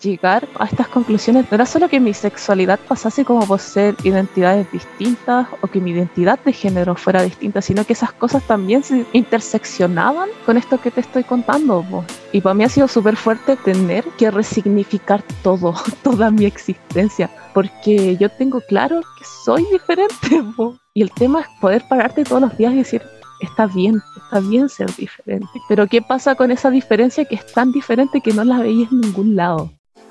llegar a estas conclusiones no era solo que mi sexualidad pasase como por ser identidades distintas o que mi identidad de género fuera distinta, sino que esas cosas también se interseccionaban con esto que te estoy contando. Y para mí ha sido súper fuerte tener que resignificar todo, toda mi existencia, porque yo tengo claro que soy diferente. Y el tema es poder pararte todos los días y decir, está bien, está bien ser diferente. Pero ¿qué pasa con esa diferencia que es tan diferente que no la veis en ningún lado?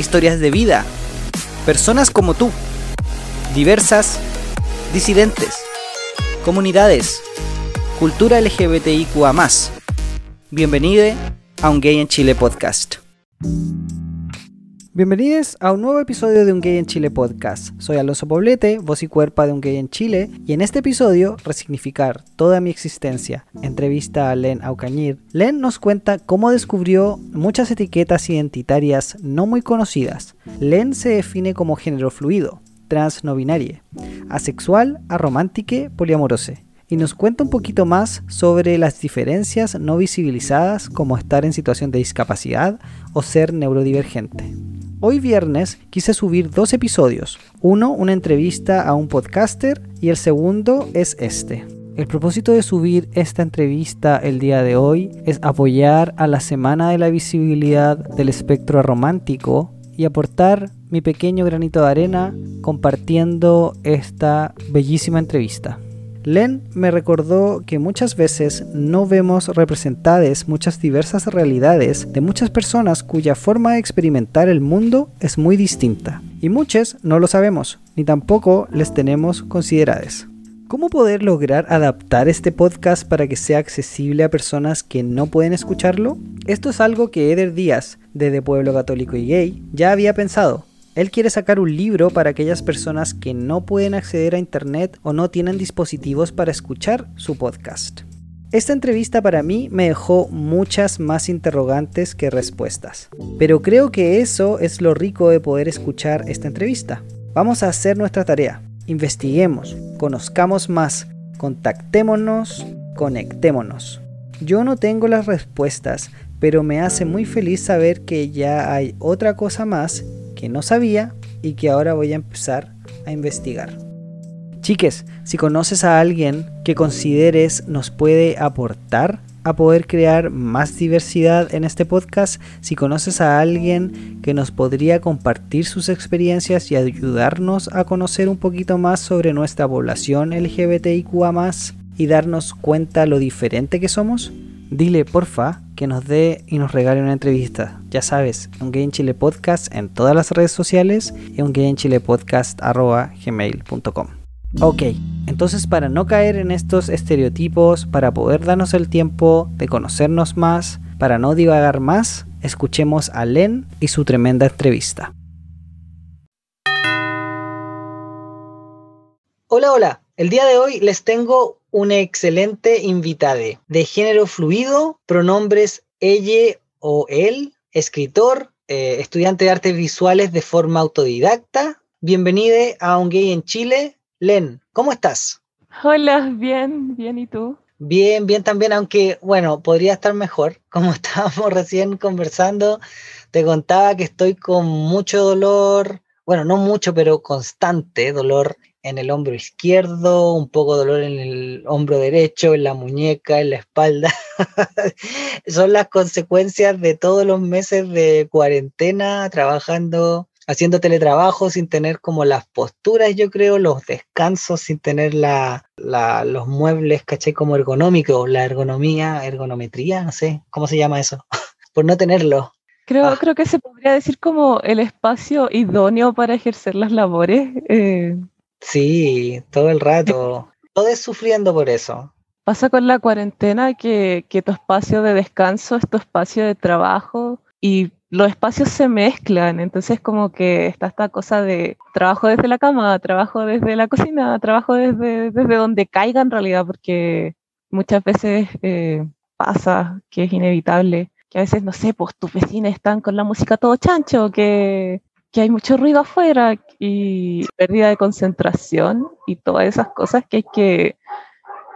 Historias de vida. Personas como tú. Diversas. Disidentes. Comunidades. Cultura LGBTIQA. Bienvenido a un Gay en Chile podcast. Bienvenidos a un nuevo episodio de Un Gay en Chile podcast. Soy Alonso Poblete, voz y cuerpa de Un Gay en Chile, y en este episodio, Resignificar toda mi existencia, entrevista a Len Aucañir. Len nos cuenta cómo descubrió muchas etiquetas identitarias no muy conocidas. Len se define como género fluido, trans no binario, asexual, aromántique, poliamorose y nos cuenta un poquito más sobre las diferencias no visibilizadas como estar en situación de discapacidad o ser neurodivergente. Hoy viernes quise subir dos episodios. Uno, una entrevista a un podcaster y el segundo es este. El propósito de subir esta entrevista el día de hoy es apoyar a la Semana de la Visibilidad del Espectro Romántico y aportar mi pequeño granito de arena compartiendo esta bellísima entrevista. Len me recordó que muchas veces no vemos representadas muchas diversas realidades de muchas personas cuya forma de experimentar el mundo es muy distinta. Y muchas no lo sabemos, ni tampoco les tenemos consideradas. ¿Cómo poder lograr adaptar este podcast para que sea accesible a personas que no pueden escucharlo? Esto es algo que Eder Díaz, de The Pueblo Católico y Gay, ya había pensado, él quiere sacar un libro para aquellas personas que no pueden acceder a Internet o no tienen dispositivos para escuchar su podcast. Esta entrevista para mí me dejó muchas más interrogantes que respuestas, pero creo que eso es lo rico de poder escuchar esta entrevista. Vamos a hacer nuestra tarea, investiguemos, conozcamos más, contactémonos, conectémonos. Yo no tengo las respuestas, pero me hace muy feliz saber que ya hay otra cosa más que no sabía y que ahora voy a empezar a investigar. Chiques, si conoces a alguien que consideres nos puede aportar a poder crear más diversidad en este podcast, si conoces a alguien que nos podría compartir sus experiencias y ayudarnos a conocer un poquito más sobre nuestra población LGBTIQA y darnos cuenta lo diferente que somos, dile porfa que nos dé y nos regale una entrevista. Ya sabes, un Gay en Chile Podcast en todas las redes sociales y un Gay Chile Podcast gmail.com. Ok, entonces para no caer en estos estereotipos, para poder darnos el tiempo de conocernos más, para no divagar más, escuchemos a Len y su tremenda entrevista. Hola, hola. El día de hoy les tengo un excelente invitado de género fluido, pronombres ella o él, escritor, eh, estudiante de artes visuales de forma autodidacta. Bienvenido a Un Gay en Chile. Len, ¿cómo estás? Hola, bien, bien, ¿y tú? Bien, bien también, aunque bueno, podría estar mejor. Como estábamos recién conversando, te contaba que estoy con mucho dolor, bueno, no mucho, pero constante dolor en el hombro izquierdo, un poco de dolor en el hombro derecho, en la muñeca, en la espalda. Son las consecuencias de todos los meses de cuarentena, trabajando, haciendo teletrabajo sin tener como las posturas, yo creo, los descansos, sin tener la, los muebles, caché, como ergonómicos, la ergonomía, ergonometría, no sé, ¿cómo se llama eso? Por no tenerlo. Creo, ah. creo que se podría decir como el espacio idóneo para ejercer las labores. Eh, Sí, todo el rato. Todo es sufriendo por eso. Pasa con la cuarentena que, que tu espacio de descanso es tu espacio de trabajo y los espacios se mezclan, entonces como que está esta cosa de trabajo desde la cama, trabajo desde la cocina, trabajo desde, desde donde caiga en realidad, porque muchas veces eh, pasa que es inevitable, que a veces, no sé, pues tus vecinos están con la música todo chancho, que, que hay mucho ruido afuera y pérdida de concentración y todas esas cosas que hay que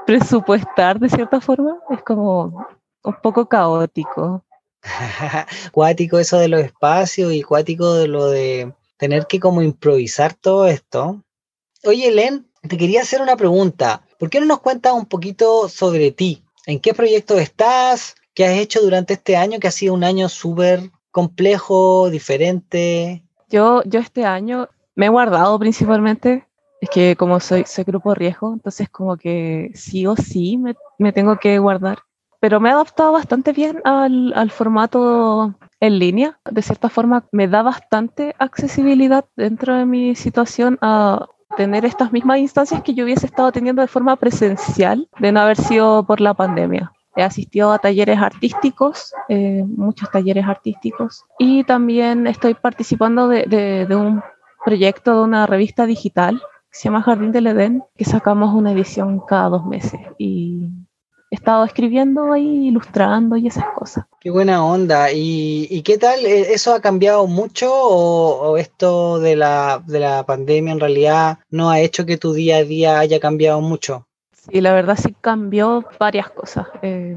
presupuestar de cierta forma, es como un poco caótico. cuático eso de los espacios y cuático de lo de tener que como improvisar todo esto. Oye, Len, te quería hacer una pregunta. ¿Por qué no nos cuentas un poquito sobre ti? ¿En qué proyecto estás? ¿Qué has hecho durante este año que ha sido un año súper complejo, diferente? Yo, yo este año me he guardado principalmente. Es que como soy, soy grupo riesgo, entonces como que sí o sí me, tengo que guardar pero me he adaptado bastante bien al, al, formato en línea. De cierta forma, me da bastante accesibilidad dentro de mi situación a tener estas mismas instancias que yo hubiese estado teniendo de forma presencial de no haber sido por la pandemia. He asistido a talleres artísticos, eh, muchos talleres artísticos, y también estoy participando de, de, de un proyecto de una revista digital que se llama Jardín del Edén, que sacamos una edición cada dos meses. Y he estado escribiendo ahí, ilustrando y esas cosas. Qué buena onda. ¿Y, qué tal? ¿E-, ¿Eso ha cambiado mucho o, esto de la, de la, pandemia en realidad no ha hecho que tu día a día haya cambiado mucho? Sí, la verdad sí cambió varias cosas. Eh,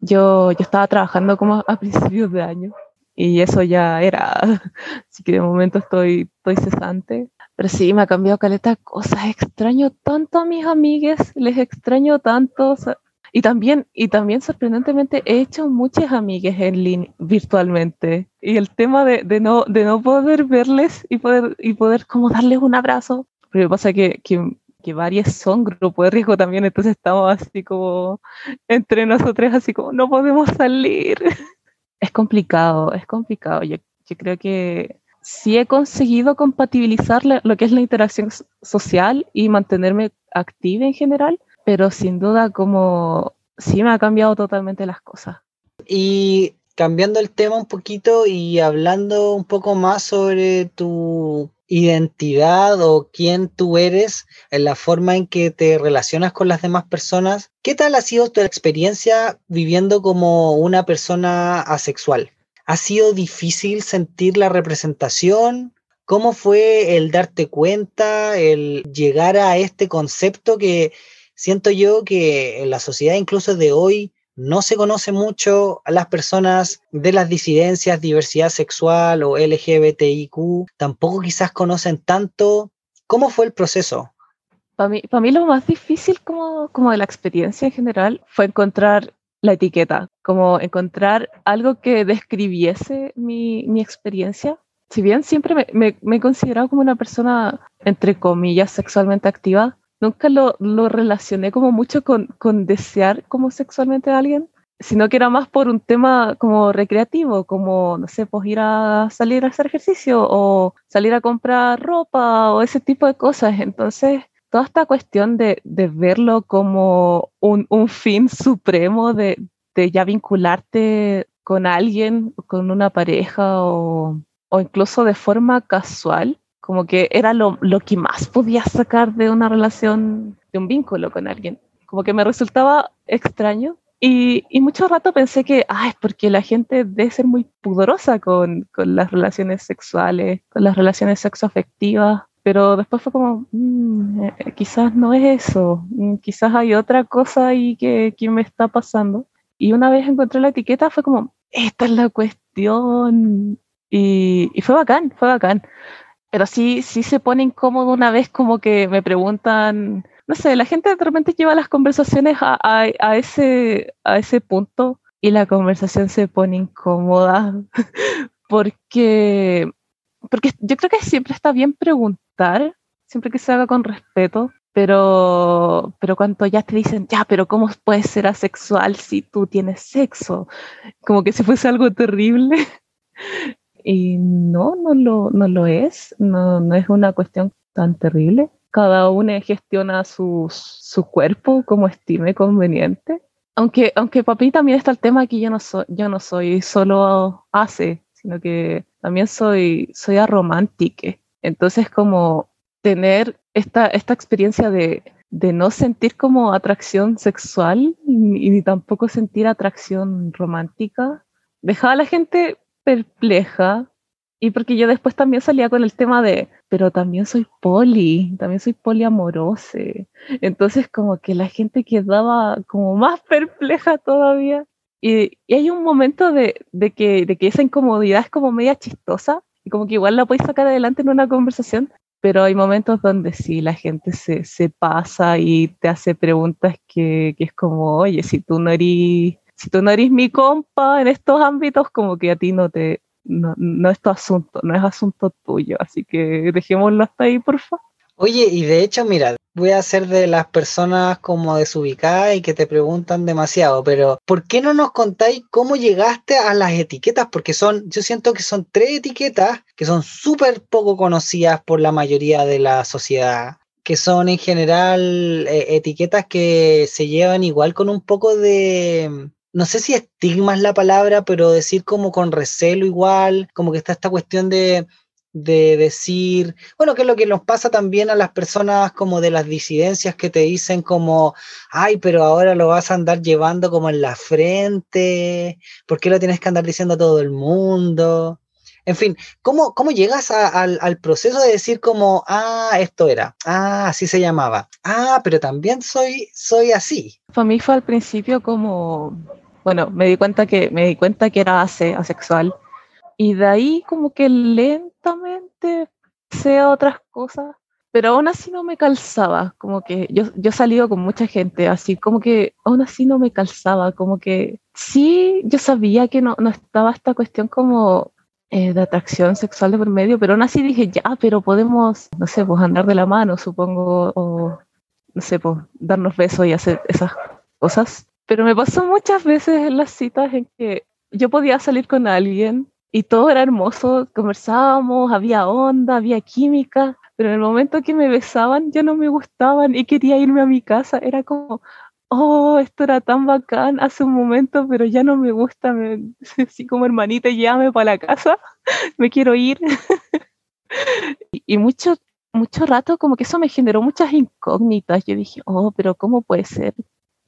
yo, yo estaba trabajando como a principios de año y eso ya era, así que de momento estoy, estoy cesante. Pero sí, me ha cambiado caleta cosas. Extraño tanto a mis amigues, les extraño tanto. Y también, y también sorprendentemente he hecho muchas amigas en línea, virtualmente. Y el tema de, de, no, de no poder verles y poder, y poder como darles un abrazo. Pero pasa que, que, que varias son grupo de riesgo también, entonces estamos así como entre nosotros, así como no podemos salir. Es complicado, es complicado. Yo, yo creo que sí he conseguido compatibilizar lo que es la interacción social y mantenerme activa en general, pero sin duda como sí me ha cambiado totalmente las cosas. Y cambiando el tema un poquito y hablando un poco más sobre tu identidad o quién tú eres, en la forma en que te relacionas con las demás personas, ¿qué tal ha sido tu experiencia viviendo como una persona asexual? ¿Ha sido difícil sentir la representación? ¿Cómo fue el darte cuenta, el llegar a este concepto que siento yo que en la sociedad incluso de hoy no se conoce mucho a las personas de las disidencias, diversidad sexual o LGBTIQ, tampoco quizás conocen tanto. ¿Cómo fue el proceso? Para mí, para mí lo más difícil como, como de la experiencia en general fue encontrar la etiqueta, como encontrar algo que describiese mi, mi experiencia. Si bien siempre me, me, me, he considerado como una persona, entre comillas, sexualmente activa, nunca lo, lo relacioné como mucho con, con, desear como sexualmente a alguien, sino que era más por un tema como recreativo, como, no sé, pues ir a salir a hacer ejercicio o salir a comprar ropa o ese tipo de cosas. Entonces, toda esta cuestión de, de verlo como un, un fin supremo de, de, ya vincularte con alguien, con una pareja o, o incluso de forma casual, como que era lo, lo que más podía sacar de una relación, de un vínculo con alguien. Como que me resultaba extraño y, y, mucho rato pensé que, ah, es porque la gente debe ser muy pudorosa con, con las relaciones sexuales, con las relaciones sexoafectivas, pero después fue como, mmm, quizás no es eso, mm, quizás hay otra cosa ahí que, que, me está pasando. Y una vez encontré la etiqueta fue como, esta es la cuestión. Y, y fue bacán, fue bacán pero sí, sí se pone incómodo una vez como que me preguntan, no sé, la gente de repente lleva las conversaciones a, a, a ese, a ese punto y la conversación se pone incómoda porque, porque yo creo que siempre está bien preguntar, siempre que se haga con respeto, pero, pero cuando ya te dicen, ya, pero ¿cómo puedes ser asexual si tú tienes sexo? Como que si fuese algo terrible. Y no, no lo, no lo es, no, no es una cuestión tan terrible. Cada uno gestiona su, su cuerpo como estime conveniente. Aunque, aunque mí también está el tema que yo no, soy yo no soy solo hace, sino que también soy, soy aromántica. Entonces, como tener esta, esta experiencia de, de no sentir como atracción sexual y, ni tampoco sentir atracción romántica, dejaba a la gente perpleja. Y porque yo después también salía con el tema de, pero también soy poli, también soy poliamorose. Entonces como que la gente quedaba como más perpleja todavía. Y, y hay un momento de, de, que, de que esa incomodidad es como media chistosa y como que igual la puedes sacar adelante en una conversación, pero hay momentos donde sí, la gente se, se pasa y te hace preguntas que, que, es como, oye, si tú no eres, si tú no eres mi compa en estos ámbitos, como que a ti no te, no, no es tu asunto, no es asunto tuyo, así que dejémoslo hasta ahí, por favor. Oye, y de hecho, mira, voy a ser de las personas como desubicadas y que te preguntan demasiado, pero ¿por qué no nos contáis cómo llegaste a las etiquetas? Porque son, yo siento que son tres etiquetas que son súper poco conocidas por la mayoría de la sociedad, que son en general eh, etiquetas que se llevan igual con un poco de, no sé si estigma es la palabra, pero decir como con recelo igual, como que está esta cuestión de de decir, bueno, que es lo que nos pasa también a las personas como de las disidencias que te dicen como, ay, pero ahora lo vas a andar llevando como en la frente, ¿por qué lo tienes que andar diciendo a todo el mundo? En fin, ¿cómo, cómo llegas al, al, proceso de decir como, ah, esto era, ah, así se llamaba, ah, pero también soy, soy así? Para mí fue al principio como, bueno, me di cuenta que, me di cuenta que era ase, asexual. Y de ahí como que lentamente sea otras cosas, pero aún así no me calzaba, como que yo, yo salido con mucha gente, así como que aún así no me calzaba, como que sí, yo sabía que no, no estaba esta cuestión como eh, de atracción sexual de por medio, pero aún así dije, ya, pero podemos, no sé, pues andar de la mano, supongo, o no sé, pues darnos besos y hacer esas cosas. Pero me pasó muchas veces en las citas en que yo podía salir con alguien y todo era hermoso, conversábamos, había onda, había química, pero en el momento que me besaban ya no me gustaban y quería irme a mi casa, era como, oh, esto era tan bacán hace un momento, pero ya no me gusta, me, así como hermanita, llame para la casa, me quiero ir. y, y mucho, mucho rato como que eso me generó muchas incógnitas, yo dije, oh, pero ¿cómo puede ser?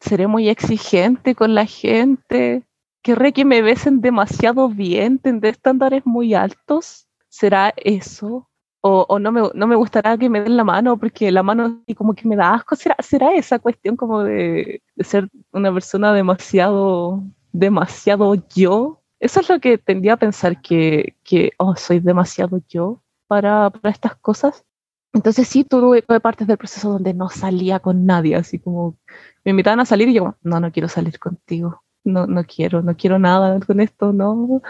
¿Seré muy exigente con la gente? querré que me besen demasiado bien, tendré estándares muy altos. ¿Será eso? O, no, me, no gustará que me den la mano porque la mano como que me da asco. ¿Será, será esa cuestión como de, de ser una persona demasiado, demasiado yo? Eso es lo que tendría a pensar que, que oh, soy demasiado yo para, para estas cosas. Entonces sí, tuve, partes del proceso donde no salía con nadie, así como me invitaban a salir y yo, no, no quiero salir contigo no, no quiero, no quiero nada con esto, no.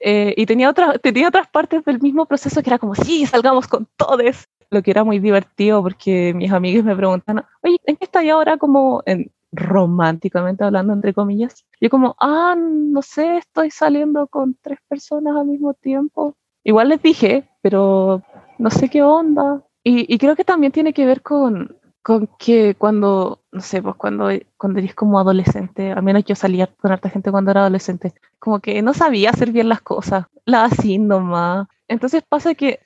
Eh, y tenía, otra, tenía otras partes del mismo proceso que era como, sí, salgamos con todos, lo que era muy divertido porque mis amigas me preguntan, oye, ¿en qué estáis ahora como en, románticamente hablando, entre comillas? Yo como, ah, no sé, estoy saliendo con tres personas al mismo tiempo. Igual les dije, pero no sé qué onda. Y, y creo que también tiene que ver con, con que cuando, no sé, pues cuando, cuando eres como adolescente, al menos yo salía con harta gente cuando era adolescente, como que no sabía hacer bien las cosas, la así nomás. Entonces pasa que.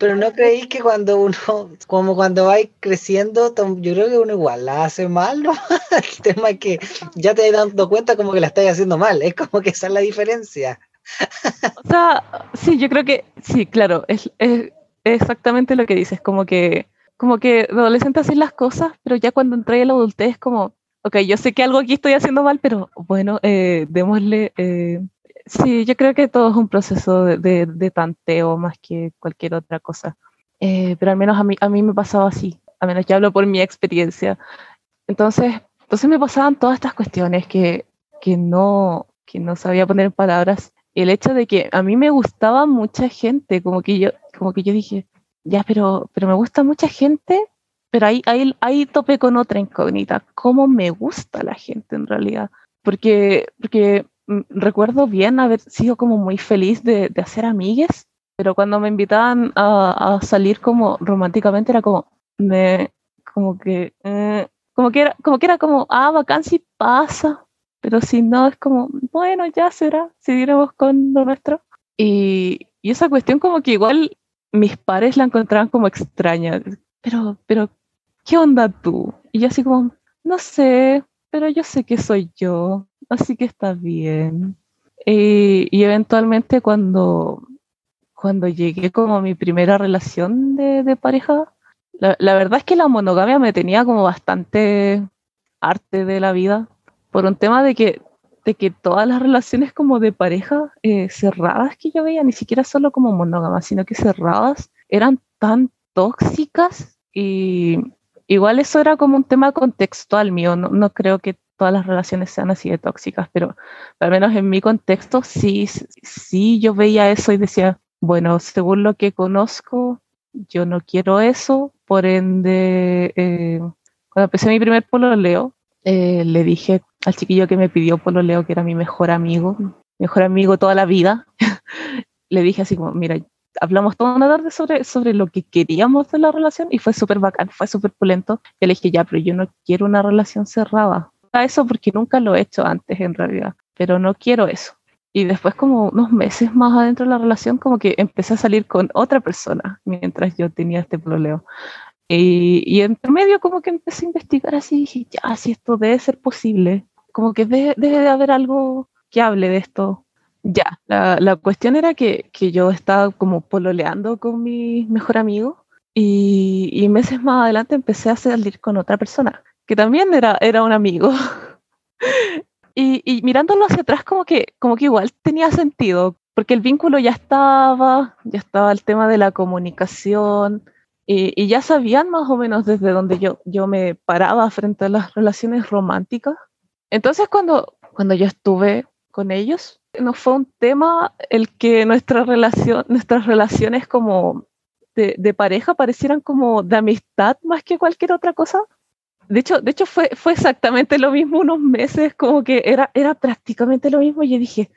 Pero no creéis que cuando uno, como cuando vais creciendo, yo creo que uno igual la hace mal, ¿no? El tema es que ya te das dando cuenta como que la estás haciendo mal, es como que esa es la diferencia. O sea, sí, yo creo que, sí, claro, es, es exactamente lo que dices, como que como que de adolescente haces las cosas, pero ya cuando entré en la adultez es como, ok, yo sé que algo aquí estoy haciendo mal, pero bueno, eh, démosle... Eh, sí, yo creo que todo es un proceso de, de, de tanteo más que cualquier otra cosa. Eh, pero al menos a mí, a mí me pasaba así, a menos ya hablo por mi experiencia. Entonces, entonces me pasaban todas estas cuestiones que, que, no, que no sabía poner en palabras. El hecho de que a mí me gustaba mucha gente, como que yo, como que yo dije, ya, pero, pero me gusta mucha gente, pero ahí, ahí, ahí topé con otra incógnita, cómo me gusta la gente en realidad, porque, porque mm, recuerdo bien haber sido como muy feliz de, de hacer amigues, pero cuando me invitaban a, a, salir como románticamente era como, me, como que, eh, como que era, como que era como, ah, bacán si pasa, pero si no es como, bueno, ya será, seguiremos con lo nuestro. Y, y esa cuestión como que igual mis pares la encontraban como extraña. Pero, pero, ¿qué onda tú? Y yo así como, no sé, pero yo sé que soy yo, así que está bien. Y, eventualmente cuando, cuando llegué como mi primera relación de, de pareja, la, la, verdad es que la monogamia me tenía como bastante arte de la vida, por un tema de que, de que todas las relaciones como de pareja eh, cerradas que yo veía, ni siquiera solo como monógamas, sino que cerradas, eran tan tóxicas y igual eso era como un tema contextual mío, no, no creo que todas las relaciones sean así de tóxicas, pero al menos en mi contexto sí, sí yo veía eso y decía, bueno, según lo que conozco, yo no quiero eso, por ende, eh, cuando empecé mi primer pololeo, eh, le dije al chiquillo que me pidió pololeo, que era mi mejor amigo, mejor amigo toda la vida, le dije así como, mira, hablamos toda una tarde sobre, sobre lo que queríamos de la relación y fue súper bacán, fue súper pulento. Y le dije, ya, pero yo no quiero una relación cerrada. Eso porque nunca lo he hecho antes en realidad, pero no quiero eso. Y después como unos meses más adentro de la relación, como que empecé a salir con otra persona mientras yo tenía este problema. Y, y entre medio como que empecé a investigar así, dije, ya, si esto debe ser posible, como que debe, debe de haber algo que hable de esto. Ya, la, la cuestión era que, que, yo estaba como pololeando con mi mejor amigo y, y, meses más adelante empecé a salir con otra persona, que también era, era un amigo. y, y, mirándolo hacia atrás como que, como que igual tenía sentido, porque el vínculo ya estaba, ya estaba el tema de la comunicación, y, ya sabían más o menos desde donde yo, yo me paraba frente a las relaciones románticas. Entonces cuando, cuando yo estuve con ellos, no fue un tema el que nuestra relación, nuestras relaciones como de, pareja parecieran como de amistad más que cualquier otra cosa. De hecho, de hecho fue, fue exactamente lo mismo unos meses, como que era, era prácticamente lo mismo. Y dije,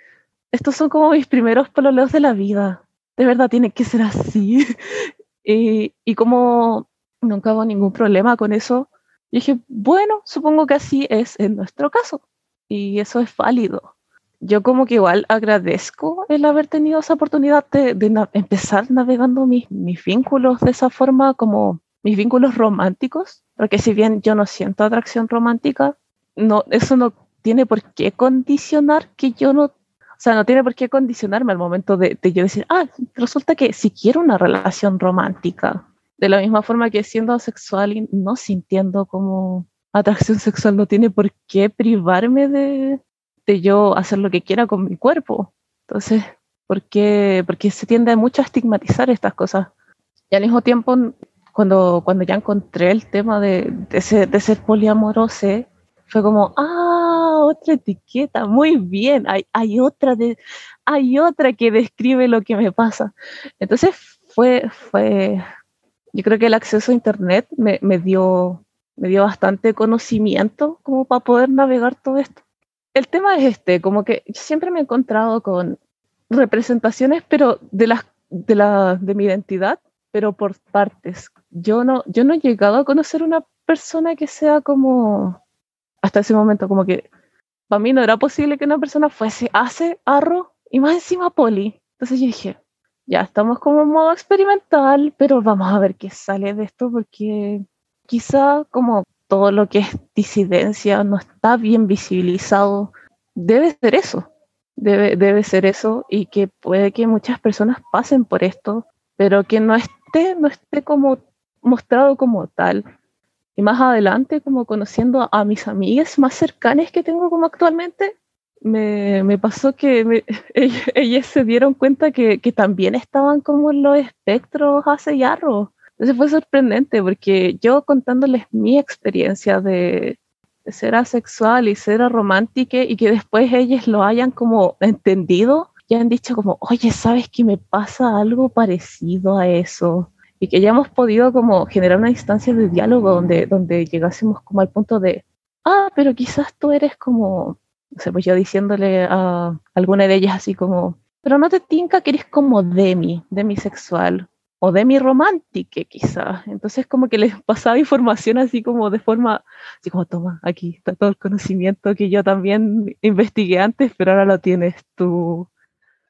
estos son como mis primeros pololeos de la vida. De verdad tiene que ser así. Y, y como nunca hubo ningún problema con eso, dije, bueno, supongo que así es en nuestro caso. Y eso es válido. Yo como que igual agradezco el haber tenido esa oportunidad de, de na empezar navegando mis, mis vínculos de esa forma, como mis vínculos románticos, porque si bien yo no siento atracción romántica, no, eso no tiene por qué condicionar que yo no o sea, no tiene por qué condicionarme al momento de, yo decir, ah, resulta que si quiero una relación romántica, de la misma forma que siendo sexual y no sintiendo como atracción sexual, no tiene por qué privarme de, de yo hacer lo que quiera con mi cuerpo. Entonces, ¿por qué? Porque se tiende mucho a estigmatizar estas cosas. Y al mismo tiempo, cuando, cuando ya encontré el tema de, de, ser, de ser poliamoroso, fue como, ah, otra etiqueta, muy bien, hay, hay, otra de, hay otra que describe lo que me pasa. Entonces fue, fue yo creo que el acceso a Internet me, me, dio, me dio bastante conocimiento como para poder navegar todo esto. El tema es este, como que siempre me he encontrado con representaciones, pero de, las, de, la, de mi identidad, pero por partes. Yo no, yo no he llegado a conocer una persona que sea como hasta ese momento como que para mí no era posible que una persona fuese hace arro y más encima poli. Entonces yo dije, ya estamos como en modo experimental, pero vamos a ver qué sale de esto porque quizá como todo lo que es disidencia no está bien visibilizado, debe ser eso, debe, debe ser eso y que puede que muchas personas pasen por esto, pero que no esté, no esté como mostrado como tal y más adelante, como conociendo a, mis amigas más cercanas que tengo como actualmente, me, me pasó que me, ellas, ellas, se dieron cuenta que, que, también estaban como en los espectros hace yarro. Entonces fue sorprendente porque yo contándoles mi experiencia de, de ser asexual y ser romántica y que después ellas lo hayan como entendido, ya han dicho como, oye, ¿sabes que me pasa algo parecido a eso? Y que ya hemos podido como generar una instancia de diálogo donde, donde llegásemos como al punto de, ah, pero quizás tú eres como, no sé, pues yo diciéndole a alguna de ellas así como, pero no te tinca que eres como demi, demisexual o demi romántica quizás. Entonces como que les pasaba información así como de forma, así como, toma, aquí está todo el conocimiento que yo también investigué antes, pero ahora lo tienes tú.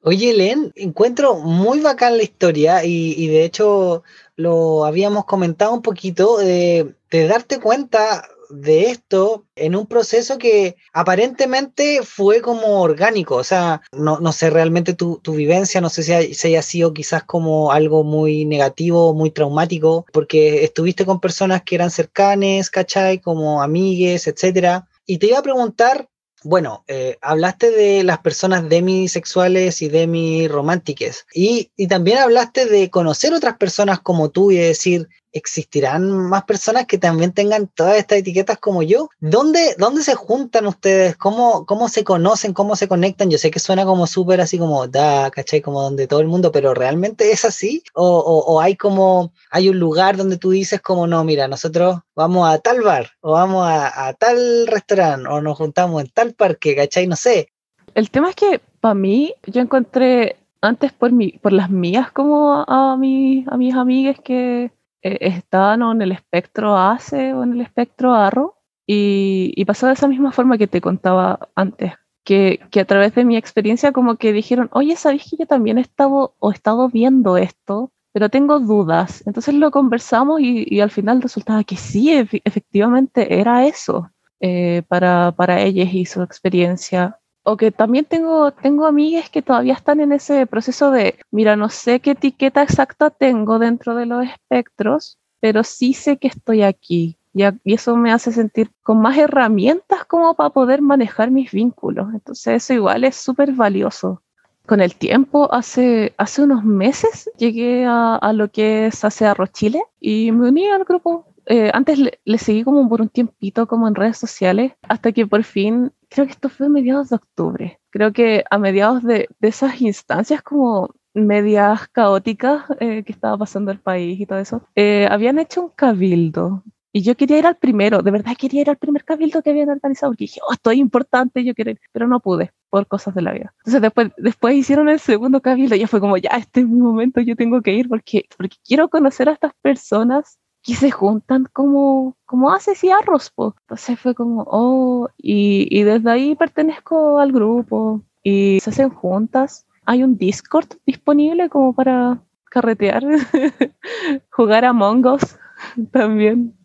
Oye, Len, encuentro muy bacán la historia y, y de hecho lo habíamos comentado un poquito de, de darte cuenta de esto en un proceso que aparentemente fue como orgánico, o sea, no, no sé realmente tu, tu vivencia, no sé si, si, haya sido quizás como algo muy negativo, muy traumático, porque estuviste con personas que eran cercanas, ¿cachai? Como amigues, etcétera. Y te iba a preguntar, bueno, eh, hablaste de las personas demisexuales y demirománticas y, y también hablaste de conocer otras personas como tú y de decir, ¿existirán más personas que también tengan todas estas etiquetas como yo? ¿Dónde, dónde se juntan ustedes? ¿Cómo, ¿Cómo se conocen? ¿Cómo se conectan? Yo sé que suena como súper así como, da, ¿cachai? Como donde todo el mundo, pero ¿realmente es así? ¿O, o, hay como, hay un lugar donde tú dices como, no, mira, nosotros vamos a tal bar, o vamos a, a tal restaurante, o nos juntamos en tal parque, ¿cachai? No sé. El tema es que para mí, yo encontré antes por, mi, por las mías como a, mi, a mis amigas que eh, estaban en el espectro ACE o en el espectro ARRO y, y, pasó de esa misma forma que te contaba antes, que, que, a través de mi experiencia como que dijeron, oye, ¿sabes que yo también he estado o estado viendo esto? Pero tengo dudas. Entonces lo conversamos y, y al final resultaba que sí, efectivamente era eso eh, para, para ellas y su experiencia o que también tengo, tengo amigas que todavía están en ese proceso de, mira, no sé qué etiqueta exacta tengo dentro de los espectros, pero sí sé que estoy aquí. Y, y eso me hace sentir con más herramientas como para poder manejar mis vínculos. Entonces eso igual es súper valioso. Con el tiempo, hace, hace unos meses, llegué a, a lo que es Hace Arroz Chile y me uní al grupo eh, antes le, le, seguí como por un tiempito como en redes sociales, hasta que por fin, creo que esto fue a mediados de octubre, creo que a mediados de, de esas instancias como medias caóticas eh, que estaba pasando el país y todo eso, eh, habían hecho un cabildo. Y yo quería ir al primero, de verdad quería ir al primer cabildo que habían organizado, porque dije, oh, esto es importante, yo quiero ir, pero no pude por cosas de la vida. Entonces después, después hicieron el segundo cabildo y ya fue como, ya, este es mi momento, yo tengo que ir porque, porque quiero conocer a estas personas que se juntan como, como haces y arroz, po. Entonces fue como, oh, y, y, desde ahí pertenezco al grupo y se hacen juntas. Hay un Discord disponible como para carretear, jugar a Mongos también,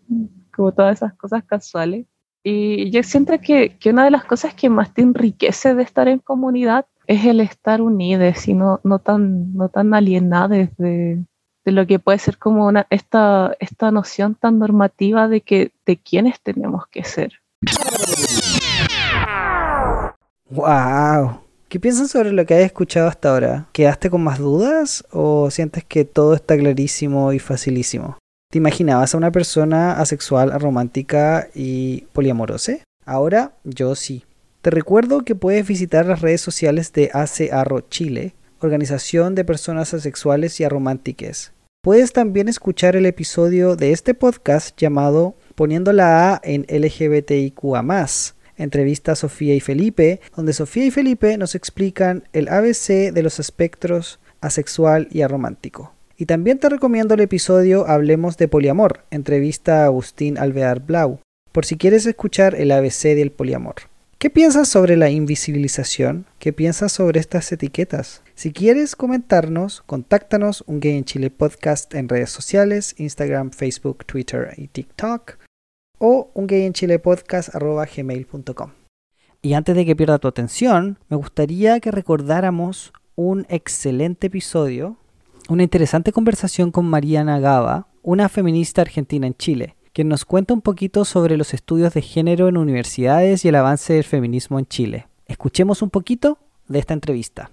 como todas esas cosas casuales. Y yo siento que, que, una de las cosas que más te enriquece de estar en comunidad es el estar unidos y no, no, tan, no tan alienados de, de lo que puede ser como una, esta, esta noción tan normativa de que de quiénes tenemos que ser. ¡Wow! ¿Qué piensas sobre lo que has escuchado hasta ahora? ¿Quedaste con más dudas o sientes que todo está clarísimo y facilísimo? ¿Te imaginabas a una persona asexual, romántica y poliamorosa? Ahora yo sí. Te recuerdo que puedes visitar las redes sociales de AC Arro Chile, organización de personas asexuales y arománticas, Puedes también escuchar el episodio de este podcast llamado Poniendo la A en LGBTIQA entrevista a Sofía y Felipe, donde Sofía y Felipe nos explican el ABC de los espectros asexual y aromántico. Y también te recomiendo el episodio Hablemos de Poliamor, entrevista a Agustín Alvear Blau, por si quieres escuchar el ABC del poliamor. ¿Qué piensas sobre la invisibilización? ¿Qué piensas sobre estas etiquetas? Si quieres comentarnos, contáctanos un Gay en Chile podcast en redes sociales, Instagram, Facebook, Twitter y TikTok o un gay en Chile podcast gmail.com. Y antes de que pierda tu atención, me gustaría que recordáramos un excelente episodio, una interesante conversación con Mariana Gava, una feminista argentina en Chile quien nos cuenta un poquito sobre los estudios de género en universidades y el avance del feminismo en Chile. Escuchemos un poquito de esta entrevista.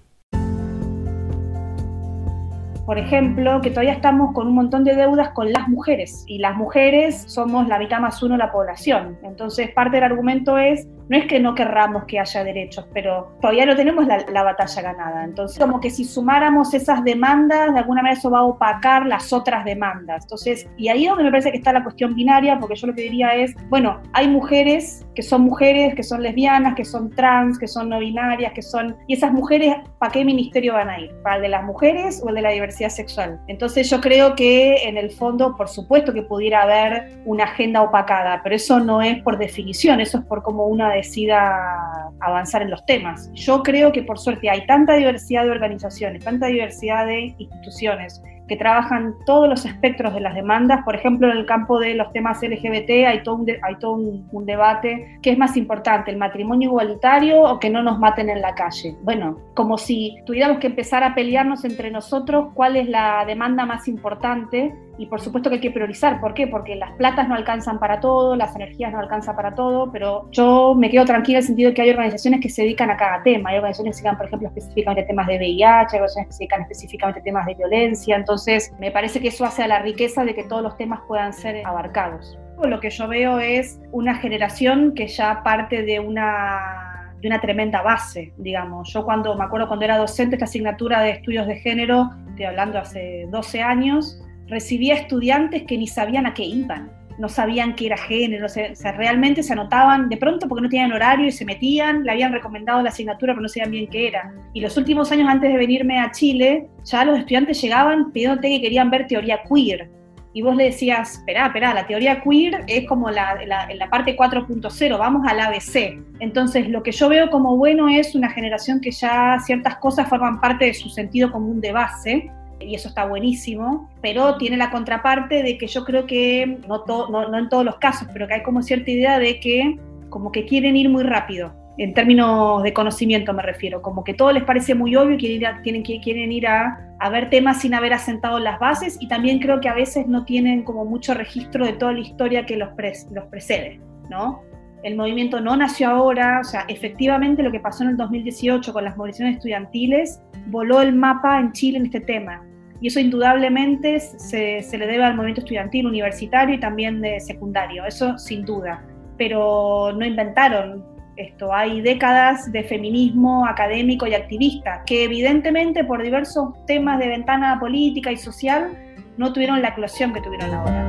Por ejemplo, que todavía estamos con un montón de deudas con las mujeres y las mujeres somos la mitad más uno de la población. Entonces, parte del argumento es no es que no querramos que haya derechos, pero todavía no tenemos la, la, batalla ganada. Entonces, como que si sumáramos esas demandas, de alguna manera eso va a opacar las otras demandas. Entonces, y ahí es donde me parece que está la cuestión binaria, porque yo lo que diría es, bueno, hay mujeres que son mujeres, que son lesbianas, que son trans, que son no binarias, que son... Y esas mujeres, ¿para qué ministerio van a ir? ¿Para el de las mujeres o el de la diversidad sexual? Entonces yo creo que en el fondo, por supuesto que pudiera haber una agenda opacada, pero eso no es por definición, eso es por como una decida avanzar en los temas. Yo creo que por suerte hay tanta diversidad de organizaciones, tanta diversidad de instituciones, que trabajan todos los espectros de las demandas. Por ejemplo, en el campo de los temas LGBT hay todo, un, hay todo un, debate. ¿Qué es más importante, el matrimonio igualitario o que no nos maten en la calle? Bueno, como si tuviéramos que empezar a pelearnos entre nosotros cuál es la demanda más importante y por supuesto que hay que priorizar. ¿Por qué? Porque las platas no alcanzan para todo, las energías no alcanzan para todo, pero yo me quedo tranquila en el sentido de que hay organizaciones que se dedican a cada tema. Hay organizaciones que se dedican, por ejemplo, específicamente a temas de VIH, hay organizaciones que se dedican específicamente a temas de violencia. Entonces, me parece que eso hace a la riqueza de que todos los temas puedan ser abarcados. Lo que yo veo es una generación que ya parte de una de una tremenda base, digamos. Yo cuando me acuerdo cuando era docente esta asignatura de estudios de género, estoy hablando hace 12 años, recibía estudiantes que ni sabían a qué iban, no sabían qué era género, o realmente se anotaban de pronto porque no tenían horario y se metían, le habían recomendado la asignatura pero no sabían bien qué era. Y los últimos años antes de venirme a Chile, ya los estudiantes llegaban pidiéndote que querían ver teoría queer. Y vos le decías, espera, espera, la teoría queer es como la, la, la parte 4.0, vamos al ABC. Entonces, lo que yo veo como bueno es una generación que ya ciertas cosas forman parte de su sentido común de base, y eso está buenísimo, pero tiene la contraparte de que yo creo que, no, no, en todos los casos, pero que hay como cierta idea de que como que quieren ir muy rápido, en términos de conocimiento me refiero, como que todo les parece muy obvio quieren ir a, tienen, quieren ir a, a, ver temas sin haber asentado las bases y también creo que a veces no tienen como mucho registro de toda la historia que los, los precede, ¿no? El movimiento no nació ahora, o sea, efectivamente lo que pasó en el 2018 con las movilizaciones estudiantiles voló el mapa en Chile en este tema y eso indudablemente se, se, le debe al movimiento estudiantil universitario y también de secundario, eso sin duda. Pero no inventaron esto, hay décadas de feminismo académico y activista que evidentemente por diversos temas de ventana política y social no tuvieron la eclosión que tuvieron ahora.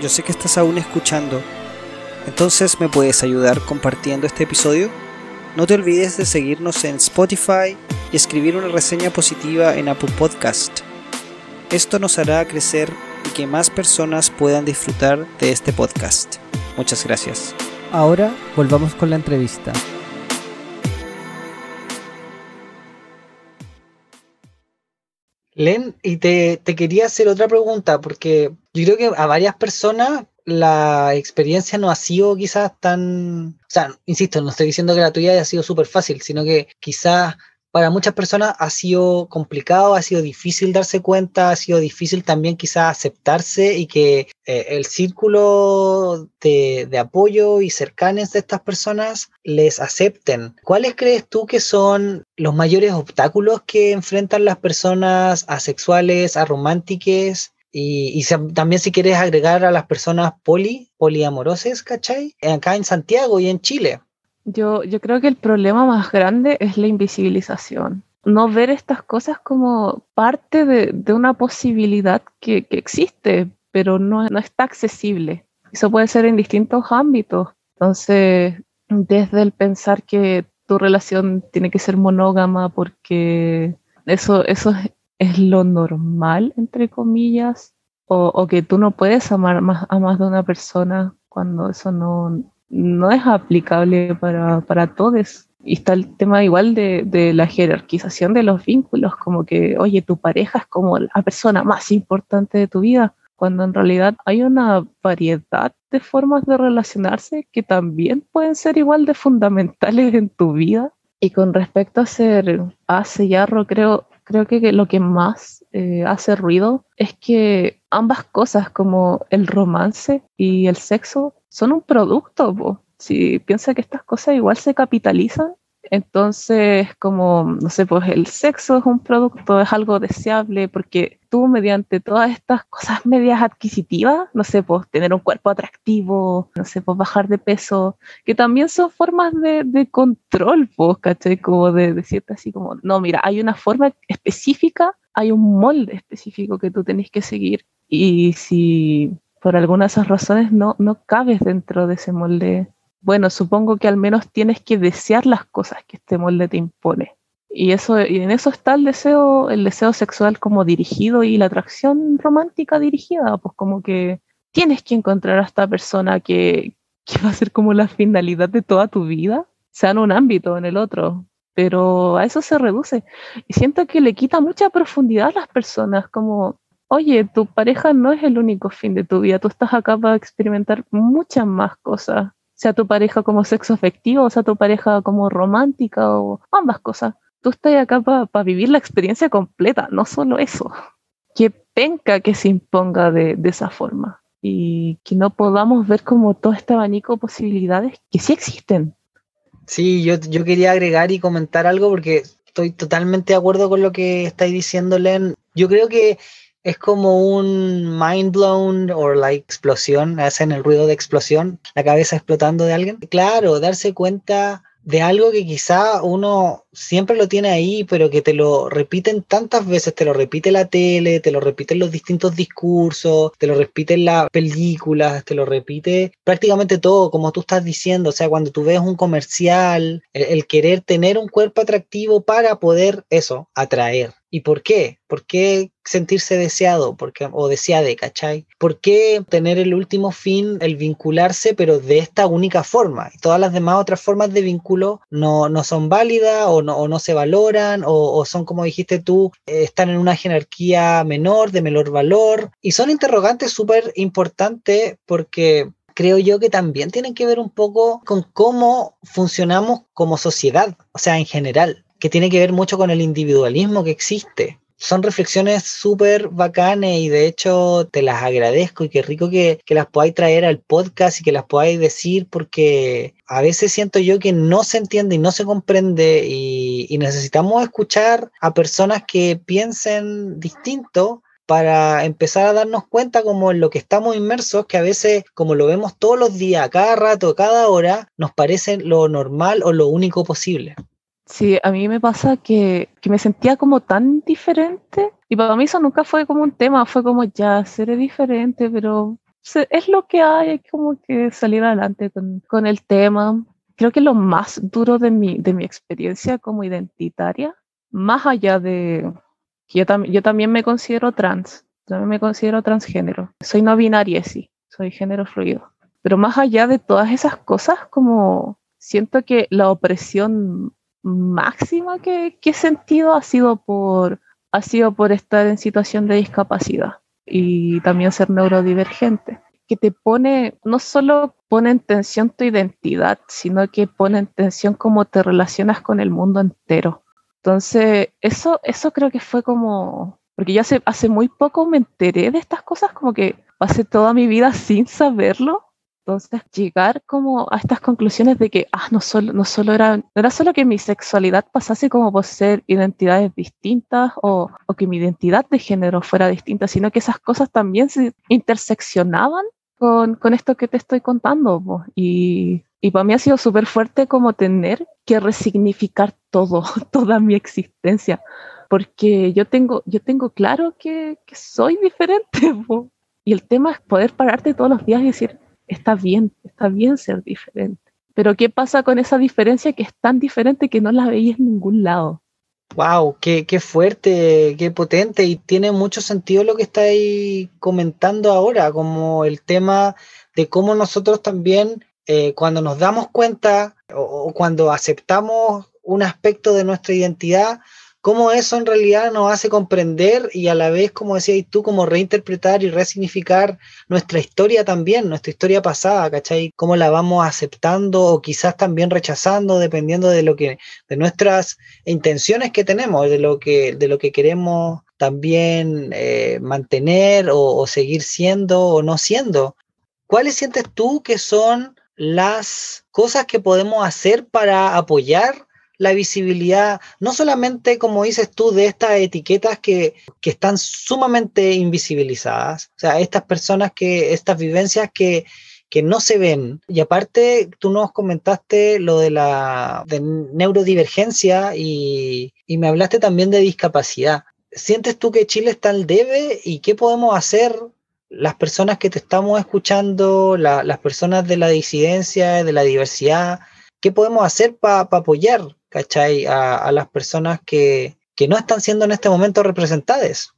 yo sé que estás aún escuchando, entonces me puedes ayudar compartiendo este episodio. No te olvides de seguirnos en Spotify, y escribir una reseña positiva en Apple Podcast. Esto nos hará crecer y que más personas puedan disfrutar de este podcast. Muchas gracias. Ahora volvamos con la entrevista. Len, y te, te, quería hacer otra pregunta, porque yo creo que a varias personas la experiencia no ha sido quizás tan, o sea, insisto, no estoy diciendo que la tuya haya sido súper fácil, sino que quizás para muchas personas ha sido complicado, ha sido difícil darse cuenta, ha sido difícil también quizás aceptarse y que eh, el círculo de, apoyo y cercanes de estas personas les acepten. ¿Cuáles crees tú que son los mayores obstáculos que enfrentan las personas asexuales, arománticas y, y también si quieres agregar a las personas poli, poliamoroses, ¿cachai? Acá en Santiago y en Chile. Yo, creo que el problema más grande es la invisibilización. No ver estas cosas como parte de, una posibilidad que, existe, pero no, no está accesible. Eso puede ser en distintos ámbitos. Entonces, desde el pensar que tu relación tiene que ser monógama porque eso, eso es, lo normal, entre comillas, o, o, que tú no puedes amar más, a más de una persona cuando eso no, no es aplicable para, para todos. Y está el tema igual de, de, la jerarquización de los vínculos, como que, oye, tu pareja es como la persona más importante de tu vida, cuando en realidad hay una variedad de formas de relacionarse que también pueden ser igual de fundamentales en tu vida. Y con respecto a ser hace yarro, creo, creo que lo que más eh, hace ruido es que ambas cosas, como el romance y el sexo, son un producto. Si piensa que estas cosas igual se capitalizan, entonces como, no sé, pues el sexo es un producto, es algo deseable porque tú mediante todas estas cosas medias adquisitivas, no sé, pues tener un cuerpo atractivo, no sé, pues bajar de peso, que también son formas de, de control, pues, ¿cachai? Como de decirte así como, no, mira, hay una forma específica, hay un molde específico que tú tenés que seguir y si por alguna de esas razones no, no cabes dentro de ese molde. Bueno, supongo que al menos tienes que desear las cosas que este molde te impone. Y, eso, y en eso está el deseo, el deseo sexual como dirigido y la atracción romántica dirigida, pues como que tienes que encontrar a esta persona que, que va a ser como la finalidad de toda tu vida, sea en un ámbito o en el otro, pero a eso se reduce. Y siento que le quita mucha profundidad a las personas, como, oye, tu pareja no es el único fin de tu vida, tú estás acá para experimentar muchas más cosas, sea tu pareja como sexo afectivo, sea tu pareja como romántica o ambas cosas. Tú estás acá para vivir la experiencia completa, no solo eso. Que penca que se imponga de, de esa forma y que no podamos ver como todo este abanico de posibilidades que sí existen. Sí, yo, yo quería agregar y comentar algo porque estoy totalmente de acuerdo con lo que estáis diciendo, Len. Yo creo que es como un mind blown o la explosión, hacen el ruido de explosión, la cabeza explotando de alguien. Claro, darse cuenta de algo que quizá uno siempre lo tiene ahí, pero que te lo repiten tantas veces, te lo repite la tele, te lo repiten los distintos discursos, te lo repiten las películas, te lo repite prácticamente todo, como tú estás diciendo, o sea, cuando tú ves un comercial, el, querer tener un cuerpo atractivo para poder eso, atraer. ¿Y por qué? ¿Por qué sentirse deseado porque, o deseade, ¿cachai? ¿Por qué tener el último fin, el vincularse, pero de esta única forma? Y todas las demás otras formas de vínculo no, no son válidas o no, o no se valoran o, son, como dijiste tú, eh, están en una jerarquía menor, de menor valor. Y son interrogantes súper importantes porque creo yo que también tienen que ver un poco con cómo funcionamos como sociedad, o sea, en general, que tiene que ver mucho con el individualismo que existe son reflexiones súper bacanas y de hecho te las agradezco y qué rico que, las podáis traer al podcast y que las podáis decir porque a veces siento yo que no se entiende y no se comprende y, y necesitamos escuchar a personas que piensen distinto para empezar a darnos cuenta como en lo que estamos inmersos, que a veces como lo vemos todos los días, cada rato, cada hora, nos parece lo normal o lo único posible. Sí, a mí me pasa que, que, me sentía como tan diferente. Y para mí eso nunca fue como un tema, fue como ya seré diferente, pero es lo que hay, hay como que salir adelante con, con, el tema. Creo que lo más duro de mi, de mi experiencia como identitaria, más allá de yo, yo también me considero trans, también me considero transgénero, soy no binaria, sí, soy género fluido, pero más allá de todas esas cosas, como siento que la opresión máxima que, he sentido ha sido por ha sido por estar en situación de discapacidad y también ser neurodivergente, que te pone, no solo pone en tensión tu identidad, sino que pone en tensión cómo te relacionas con el mundo entero. Entonces, eso, eso creo que fue como, porque yo hace, hace muy poco me enteré de estas cosas, como que pasé toda mi vida sin saberlo entonces, llegar como a estas conclusiones de que, ah, no solo, no solo era, no era solo que mi sexualidad pasase como por ser identidades distintas o, o que mi identidad de género fuera distinta, sino que esas cosas también se interseccionaban con, con esto que te estoy contando. Y, y para mí ha sido súper fuerte como tener que resignificar todo, toda mi existencia, porque yo tengo, yo tengo claro que, que soy diferente. Y el tema es poder pararte todos los días y decir, está bien, está bien ser diferente. Pero ¿qué pasa con esa diferencia que es tan diferente que no la veías en ningún lado? Wow, qué, qué, fuerte, qué potente y tiene mucho sentido lo que estáis comentando ahora, como el tema de cómo nosotros también eh, cuando nos damos cuenta o, cuando aceptamos un aspecto de nuestra identidad, cómo eso en realidad nos hace comprender y a la vez, como decías tú, como reinterpretar y resignificar nuestra historia también, nuestra historia pasada, ¿cachai? Cómo la vamos aceptando o quizás también rechazando, dependiendo de lo que, de nuestras intenciones que tenemos, de lo que, de lo que queremos también eh, mantener o, o seguir siendo o no siendo. ¿Cuáles sientes tú que son las cosas que podemos hacer para apoyar la visibilidad, no solamente, como dices tú, de estas etiquetas que, que, están sumamente invisibilizadas, o sea, estas personas que, estas vivencias que, que no se ven. Y aparte, tú nos comentaste lo de la de neurodivergencia y, y me hablaste también de discapacidad. ¿Sientes tú que Chile está al debe y qué podemos hacer las personas que te estamos escuchando, las personas de la disidencia, de la diversidad? ¿Qué podemos hacer para apoyar ¿cachai? A, las personas que, no están siendo en este momento representadas.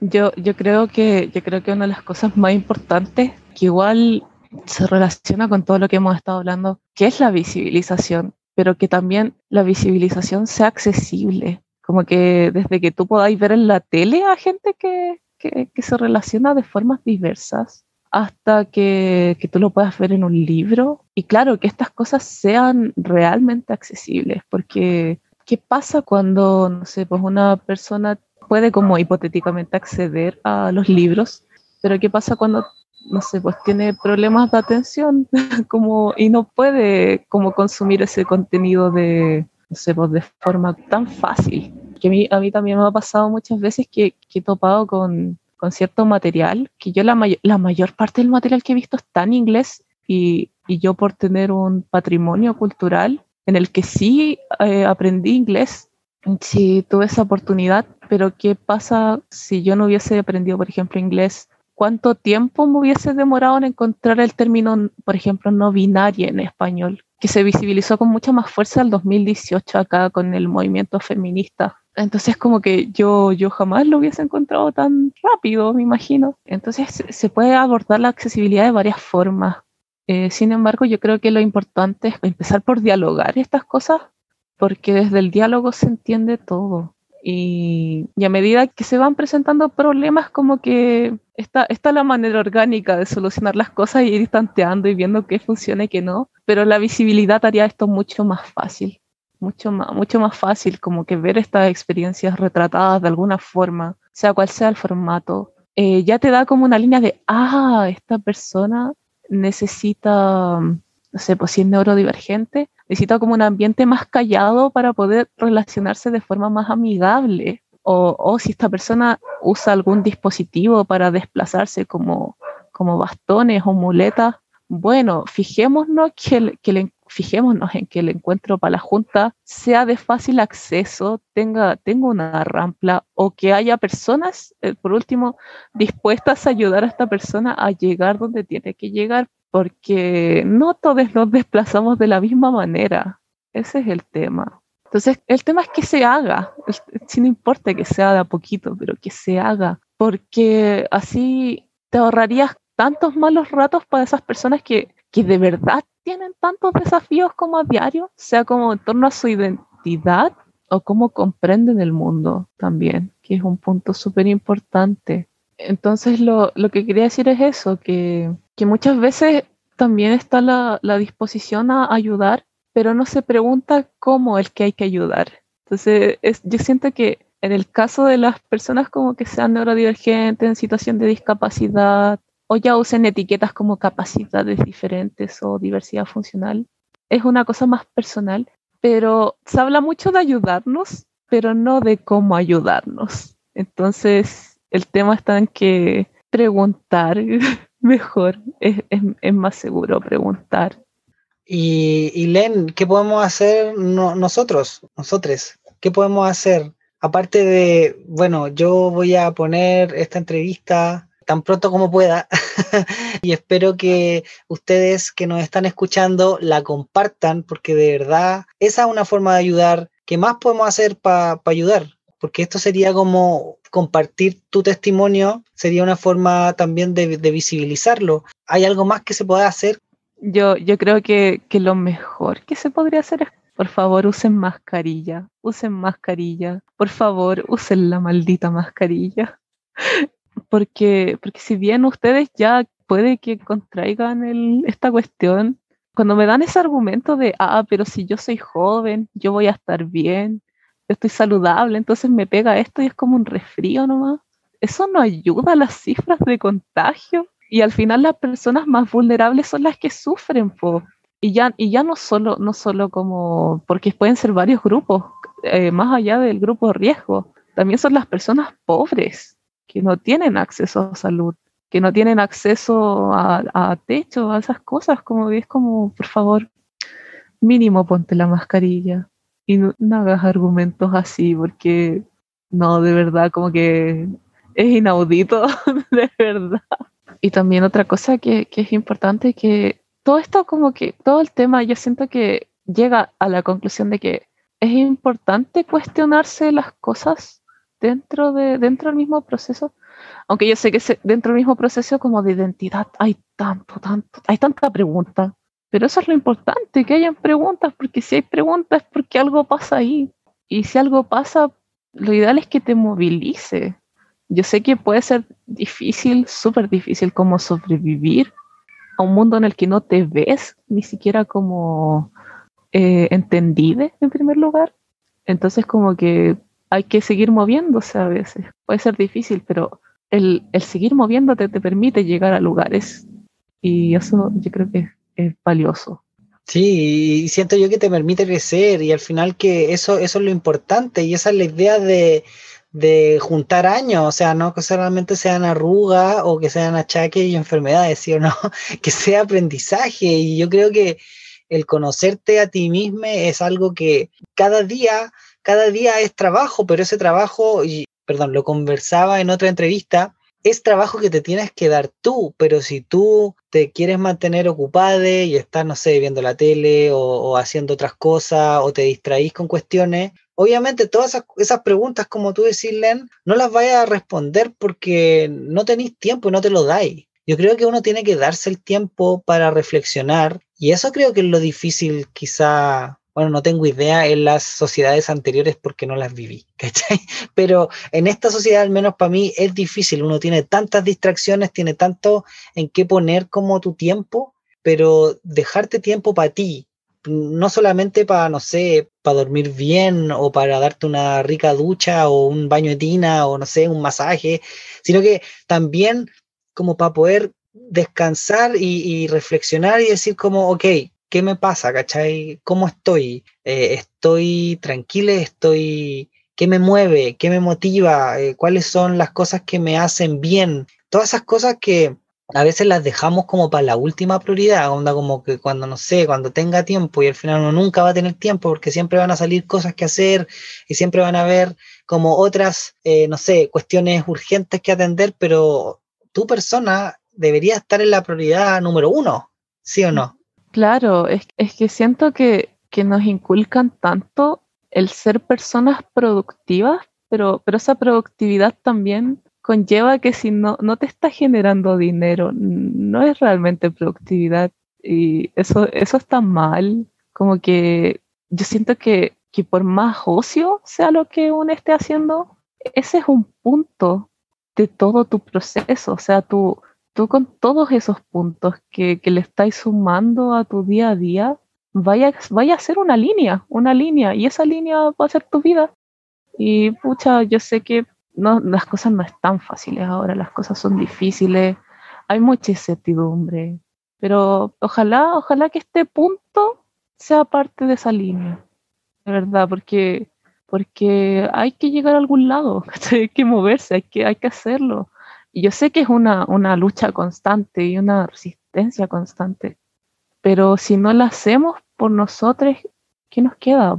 Yo, yo, creo que, yo creo que una de las cosas más importantes, que igual se relaciona con todo lo que hemos estado hablando, que es la visibilización, pero que también la visibilización sea accesible. Como que desde que tú podáis ver en la tele a gente que, que, que se relaciona de formas diversas, hasta que, que, tú lo puedas ver en un libro. Y claro, que estas cosas sean realmente accesibles, porque ¿qué pasa cuando, no sé, pues una persona puede como hipotéticamente acceder a los libros, pero ¿qué pasa cuando, no sé, pues tiene problemas de atención como, y no puede como consumir ese contenido de, no sé, pues de forma tan fácil? Que a mí, a mí también me ha pasado muchas veces que, que he topado con, con cierto material, que yo la, la mayor parte del material que he visto está en inglés y, y yo por tener un patrimonio cultural en el que sí eh, aprendí inglés, sí tuve esa oportunidad, pero ¿qué pasa si yo no hubiese aprendido, por ejemplo, inglés? ¿Cuánto tiempo me hubiese demorado en encontrar el término, por ejemplo, no binario en español? que se visibilizó con mucha más fuerza el 2018 acá con el movimiento feminista. Entonces como que yo, yo jamás lo hubiese encontrado tan rápido, me imagino. Entonces se puede abordar la accesibilidad de varias formas. Eh, sin embargo, yo creo que lo importante es empezar por dialogar estas cosas, porque desde el diálogo se entiende todo. Y, y, a medida que se van presentando problemas, como que está, está la manera orgánica de solucionar las cosas y ir tanteando y viendo qué funciona y qué no. Pero la visibilidad haría esto mucho más fácil, mucho más, mucho más fácil, como que ver estas experiencias retratadas de alguna forma, sea cual sea el formato, eh, ya te da como una línea de, ah, esta persona necesita, no sé, pues si es neurodivergente, necesita como un ambiente más callado para poder relacionarse de forma más amigable. O, o si esta persona usa algún dispositivo para desplazarse como, como bastones o muletas, bueno, fijémonos, que, que fijémonos en que el encuentro para la Junta sea de fácil acceso, tenga, tenga una rampla o que haya personas, eh, por último, dispuestas a ayudar a esta persona a llegar donde tiene que llegar, porque no todos nos desplazamos de la misma manera. Ese es el tema. Entonces, el tema es que se haga, si no importa que sea de a poquito, pero que se haga, porque así te ahorrarías tantos malos ratos para esas personas que, que de verdad tienen tantos desafíos como a diario, sea como en torno a su identidad o cómo comprenden el mundo también, que es un punto súper importante. Entonces lo, lo, que quería decir es eso, que, que muchas veces también está la, la, disposición a ayudar, pero no se pregunta cómo es que hay que ayudar. Entonces es, yo siento que en el caso de las personas como que sean neurodivergentes, en situación de discapacidad, o ya usen etiquetas como capacidades diferentes o diversidad funcional, es una cosa más personal, pero se habla mucho de ayudarnos, pero no de cómo ayudarnos. Entonces, el tema está en que preguntar mejor, es, es, más seguro preguntar. Y, y, Len, ¿qué podemos hacer no, nosotros, nosotros? ¿Qué podemos hacer? Aparte de, bueno, yo voy a poner esta entrevista tan pronto como pueda y espero que ustedes que nos están escuchando la compartan porque de verdad esa es una forma de ayudar. ¿Qué más podemos hacer para pa ayudar? Porque esto sería como compartir tu testimonio sería una forma también de, de visibilizarlo. ¿Hay algo más que se pueda hacer? Yo, yo creo que, que lo mejor que se podría hacer es, por favor, usen mascarilla, usen mascarilla, por favor, usen la maldita mascarilla. Porque, porque si bien ustedes ya puede que contraigan el, esta cuestión, cuando me dan ese argumento de, ah, pero si yo soy joven, yo voy a estar bien, estoy saludable, entonces me pega esto y es como un resfrío nomás. Eso no ayuda a las cifras de contagio y al final las personas más vulnerables son las que sufren, po. Y ya, y ya no solo, no solo como, porque pueden ser varios grupos, eh, más allá del grupo de riesgo, también son las personas pobres que no tienen acceso a salud, que no tienen acceso a, a techo, a esas cosas, como es como, por favor, mínimo ponte la mascarilla y no, hagas argumentos así, porque no, de verdad, como que es inaudito, de verdad. Y también otra cosa que, que es importante, que todo esto como que, todo el tema, yo siento que llega a la conclusión de que es importante cuestionarse las cosas dentro, de, dentro del mismo proceso, aunque yo sé que dentro del mismo proceso como de identidad hay tanto, tanto, hay tanta pregunta, pero eso es lo importante, que hayan preguntas, porque si hay preguntas es porque algo pasa ahí. Y si algo pasa, lo ideal es que te movilice. Yo sé que puede ser difícil, súper difícil, como sobrevivir a un mundo en el que no te ves ni siquiera como eh, en primer lugar. Entonces como que hay que seguir moviéndose a veces. Puede ser difícil, pero el, el seguir moviéndote te permite llegar a lugares y eso yo creo que es valioso. Sí, y siento yo que te permite crecer y al final que eso, eso es lo importante y esa es la idea de, de juntar años, o sea, no que solamente sean arrugas o que sean achaques y enfermedades, ¿sí o no? Que sea aprendizaje y yo creo que el conocerte a ti mismo es algo que cada día, cada día es trabajo, pero ese trabajo, y, perdón, lo conversaba en otra entrevista, es trabajo que te tienes que dar tú, pero si tú te quieres mantener ocupado y estás, no sé, viendo la tele o, haciendo otras cosas o te distraís con cuestiones, obviamente todas esas, preguntas, como tú decís, Len, no las vayas a responder porque no tenéis tiempo y no te lo dais. Yo creo que uno tiene que darse el tiempo para reflexionar y eso creo que es lo difícil quizá bueno, no tengo idea en las sociedades anteriores porque no las viví, ¿cachai? Pero en esta sociedad, al menos para mí, es difícil. Uno tiene tantas distracciones, tiene tanto en qué poner como tu tiempo, pero dejarte tiempo para ti, no solamente para, no sé, para dormir bien o para darte una rica ducha o un baño de tina o, no sé, un masaje, sino que también como para poder descansar y, y reflexionar y decir como, ok, ¿qué me pasa? ¿Cachai? ¿Cómo estoy? Eh, ¿Estoy tranquila? ¿Estoy... ¿Qué me mueve? ¿Qué me motiva? Eh, ¿Cuáles son las cosas que me hacen bien? Todas esas cosas que a veces las dejamos como para la última prioridad, onda como que cuando, no sé, cuando tenga tiempo y al final uno nunca va a tener tiempo porque siempre van a salir cosas que hacer y siempre van a haber como otras, eh, no sé, cuestiones urgentes que atender, pero tu persona debería estar en la prioridad número uno, ¿sí o no? Claro, es, que siento que, nos inculcan tanto el ser personas productivas, pero, pero esa productividad también conlleva que si no, no te está generando dinero, no es realmente productividad. Y eso, eso está mal. Como que yo siento que, que por más ocio sea lo que uno esté haciendo, ese es un punto de todo tu proceso. O sea, tu, tú con todos esos puntos que, le estáis sumando a tu día a día, vaya, vaya a ser una línea, una línea, y esa línea va a ser tu vida. Y pucha, yo sé que no, las cosas no están fáciles ahora, las cosas son difíciles, hay mucha incertidumbre, pero ojalá, ojalá que este punto sea parte de esa línea, de verdad, porque, porque hay que llegar a algún lado, hay que moverse, hay que, hay que hacerlo. Y yo sé que es una, una lucha constante y una resistencia constante, pero si no la hacemos por nosotros, ¿qué nos queda?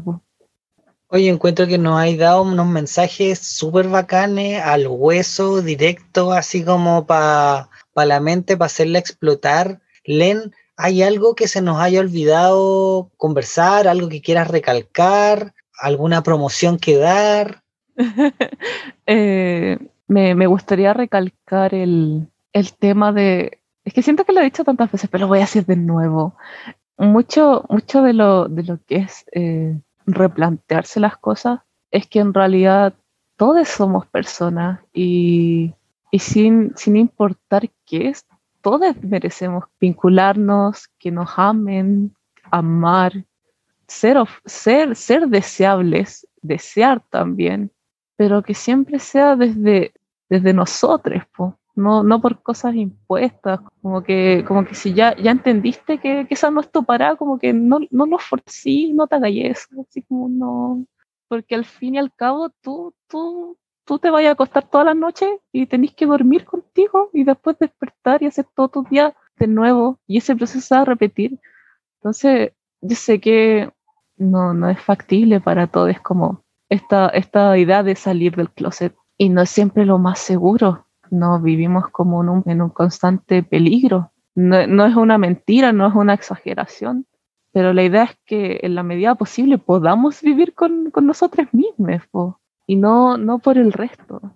Oye, encuentro que nos hay dado unos mensajes súper bacanes al hueso, directo, así como para la mente, para hacerla explotar. Len, ¿hay algo que se nos haya olvidado conversar, algo que quieras recalcar, alguna promoción que dar? eh, me, gustaría recalcar el, tema de... Es que siento que lo he dicho tantas veces, pero lo voy a decir de nuevo. Mucho, mucho de, lo, de lo que es eh, replantearse las cosas es que en realidad todos somos personas y, sin, sin importar qué es, todos merecemos vincularnos, que nos amen, amar, ser, ser, ser deseables, desear también, pero que siempre sea desde, desde nosotros, no, no por cosas impuestas, como que, como que si ya, ya entendiste que, que esa no es tu parada, como que no, no lo forcí, no te hagas eso, así como no, porque al fin y al cabo tú, tú, tú te vayas a acostar toda la noche y tenés que dormir contigo y después despertar y hacer todo tu día de nuevo y ese proceso se va a repetir. Entonces, yo sé que no, no es factible para todos como esta, esta idea de salir del closet y no es siempre lo más seguro. No vivimos como en un, constante peligro. No, es una mentira, no es una exageración, pero la idea es que en la medida posible podamos vivir con, con nosotros mismos. y no, no por el resto.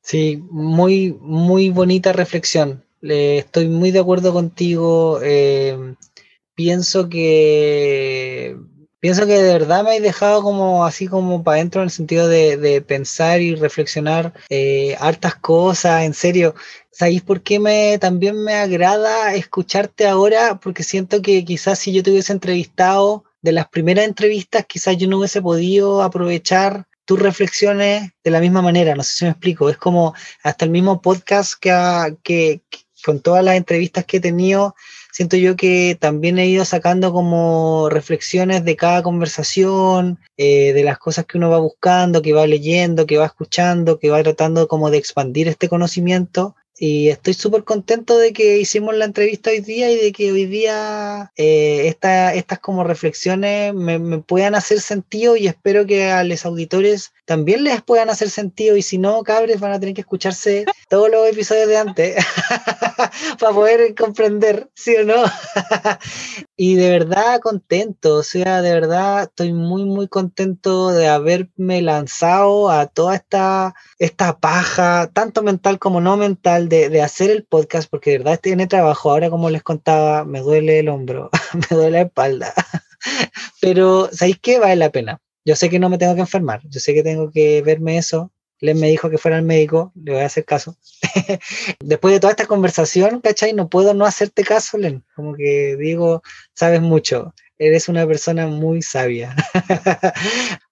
Sí, muy, muy bonita reflexión. estoy muy de acuerdo contigo. Eh, pienso que pienso que de verdad me habéis dejado como así como para adentro en el sentido de, pensar y reflexionar eh, hartas cosas, en serio. ¿Sabéis por qué me, también me agrada escucharte ahora? Porque siento que quizás si yo te hubiese entrevistado de las primeras entrevistas, quizás yo no hubiese podido aprovechar tus reflexiones de la misma manera. No sé si me explico. Es como hasta el mismo podcast que, que con todas las entrevistas que he tenido, siento yo que también he ido sacando como reflexiones de cada conversación, eh, de las cosas que uno va buscando, que va leyendo, que va escuchando, que va tratando como de expandir este conocimiento. Y estoy súper contento de que hicimos la entrevista hoy día y de que hoy día eh, estas como reflexiones me, me, puedan hacer sentido y espero que a los auditores también les puedan hacer sentido y si no, cabres, van a tener que escucharse todos los episodios de antes para poder comprender, ¿sí o no? y de verdad contento, o sea, de verdad estoy muy, muy contento de haberme lanzado a toda esta, esta paja, tanto mental como no mental de, hacer el podcast, porque de verdad tiene trabajo. Ahora, como les contaba, me duele el hombro, me duele la espalda. Pero, ¿sabéis qué? Vale la pena. Yo sé que no me tengo que enfermar, yo sé que tengo que verme eso. Len me dijo que fuera al médico, le voy a hacer caso. Después de toda esta conversación, ¿cachai? No puedo no hacerte caso, Len. Como que digo, sabes mucho eres una persona muy sabia.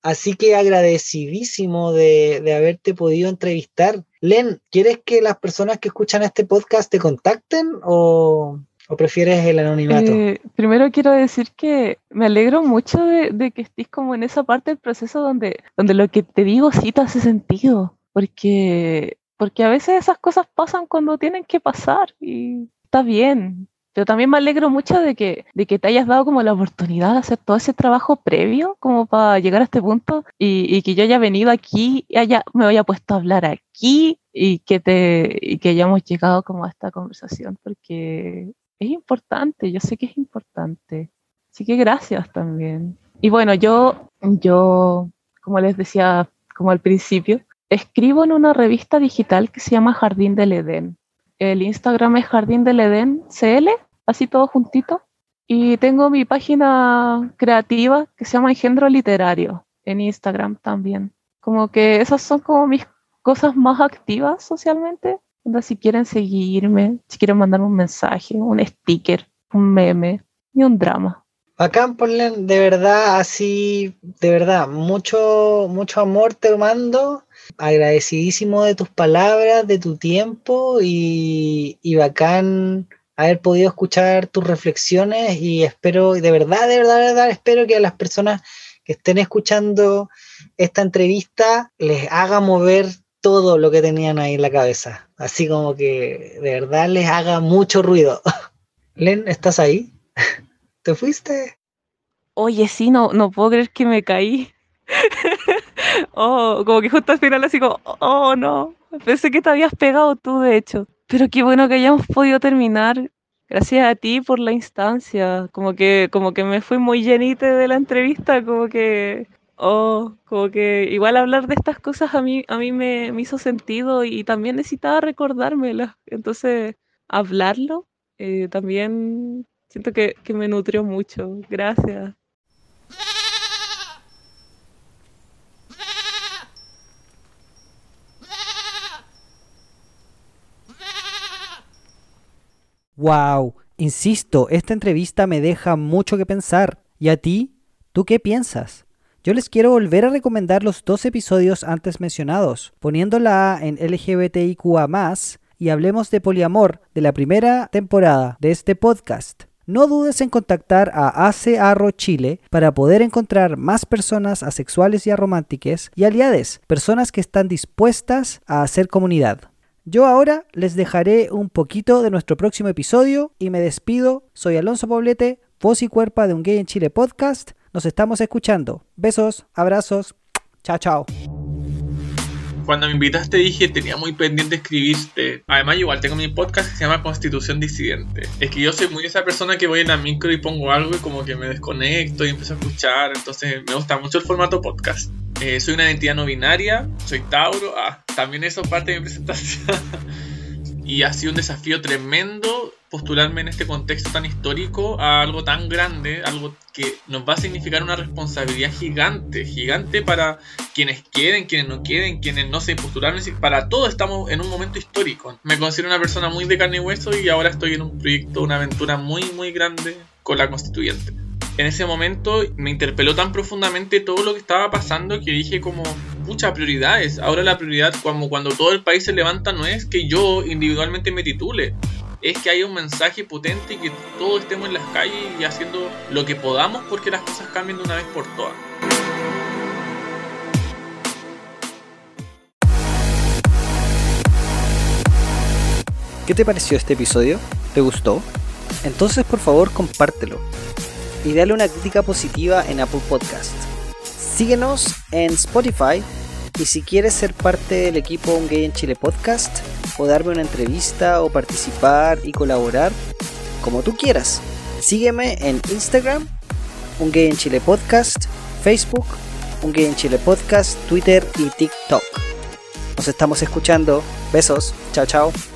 Así que agradecidísimo de, de, haberte podido entrevistar. Len, ¿quieres que las personas que escuchan este podcast te contacten o, o prefieres el anonimato? Eh, primero quiero decir que me alegro mucho de, de, que estés como en esa parte del proceso donde, donde lo que te digo sí te hace sentido, porque, porque a veces esas cosas pasan cuando tienen que pasar y está bien, pero también me alegro mucho de que, de que te hayas dado como la oportunidad de hacer todo ese trabajo previo como para llegar a este punto y, y que yo haya venido aquí y haya, me haya puesto a hablar aquí y que, te, y que hayamos llegado como a esta conversación porque es importante, yo sé que es importante. Así que gracias también. Y bueno, yo, yo, como les decía como al principio, escribo en una revista digital que se llama Jardín del Edén el Instagram es Jardín del Edén CL, así todo juntito. Y tengo mi página creativa que se llama Engendro Literario en Instagram también. Como que esas son como mis cosas más activas socialmente. Si quieren seguirme, si quieren mandarme un mensaje, un sticker, un meme y un drama. Acá, Porlen, de verdad, así, de verdad, mucho, mucho amor te mando agradecidísimo de tus palabras, de tu tiempo y, bacán haber podido escuchar tus reflexiones y espero, de verdad, de verdad, de verdad, espero que a las personas que estén escuchando esta entrevista les haga mover todo lo que tenían ahí en la cabeza. Así como que de verdad les haga mucho ruido. Len, ¿estás ahí? ¿Te fuiste? Oye, sí, no, no puedo creer que me caí. oh, como que justo al final así como, oh no, pensé que te habías pegado tú de hecho. Pero qué bueno que hayamos podido terminar. Gracias a ti por la instancia. Como que, como que me fui muy llenite de la entrevista, como que, oh, como que igual hablar de estas cosas a mí, a mí me, me hizo sentido y también necesitaba recordármelas. Entonces, hablarlo eh, también siento que, que me nutrió mucho. Gracias. Wow, insisto, esta entrevista me deja mucho que pensar. ¿Y a ti? ¿Tú qué piensas? Yo les quiero volver a recomendar los dos episodios antes mencionados, poniendo la A en LGBTIQA y hablemos de poliamor de la primera temporada de este podcast. No dudes en contactar a AC Arro Chile para poder encontrar más personas asexuales y arománticas y aliades, personas que están dispuestas a hacer comunidad. Yo ahora les dejaré un poquito de nuestro próximo episodio y me despido. Soy Alonso Poblete, voz y cuerpa de un gay en Chile podcast. Nos estamos escuchando. Besos, abrazos. Chao, chao. Cuando me invitaste dije, tenía muy pendiente escribirte. Además, igual tengo mi podcast que se llama Constitución Disidente. Es que yo soy muy esa persona que voy en la micro y pongo algo y como que me desconecto y empiezo a escuchar. Entonces me gusta mucho el formato podcast. Eh, soy una identidad no binaria, soy Tauro, ah, también eso es parte de mi presentación. y ha sido un desafío tremendo postularme en este contexto tan histórico a algo tan grande, algo que nos va a significar una responsabilidad gigante, gigante para quienes quieren, quienes no quieren, quienes no se postularon, para todos estamos en un momento histórico. Me considero una persona muy de carne y hueso y ahora estoy en un proyecto, una aventura muy, muy grande con la constituyente en ese momento me interpeló tan profundamente todo lo que estaba pasando que dije como, muchas prioridades. Ahora la prioridad como cuando todo el país se levanta no es que yo individualmente me titule, es que haya un mensaje potente y que todos estemos en las calles y haciendo lo que podamos porque las cosas cambien de una vez por todas. ¿Qué te pareció este episodio? ¿Te gustó? Entonces por favor compártelo y dale una crítica positiva en Apple Podcast. Síguenos en Spotify y si quieres ser parte del equipo Un Gay en Chile Podcast o darme una entrevista o participar y colaborar, como tú quieras, sígueme en Instagram, Un Gay en Chile Podcast, Facebook, Un Gay en Chile Podcast, Twitter y TikTok. Nos estamos escuchando. Besos. Chao, chao.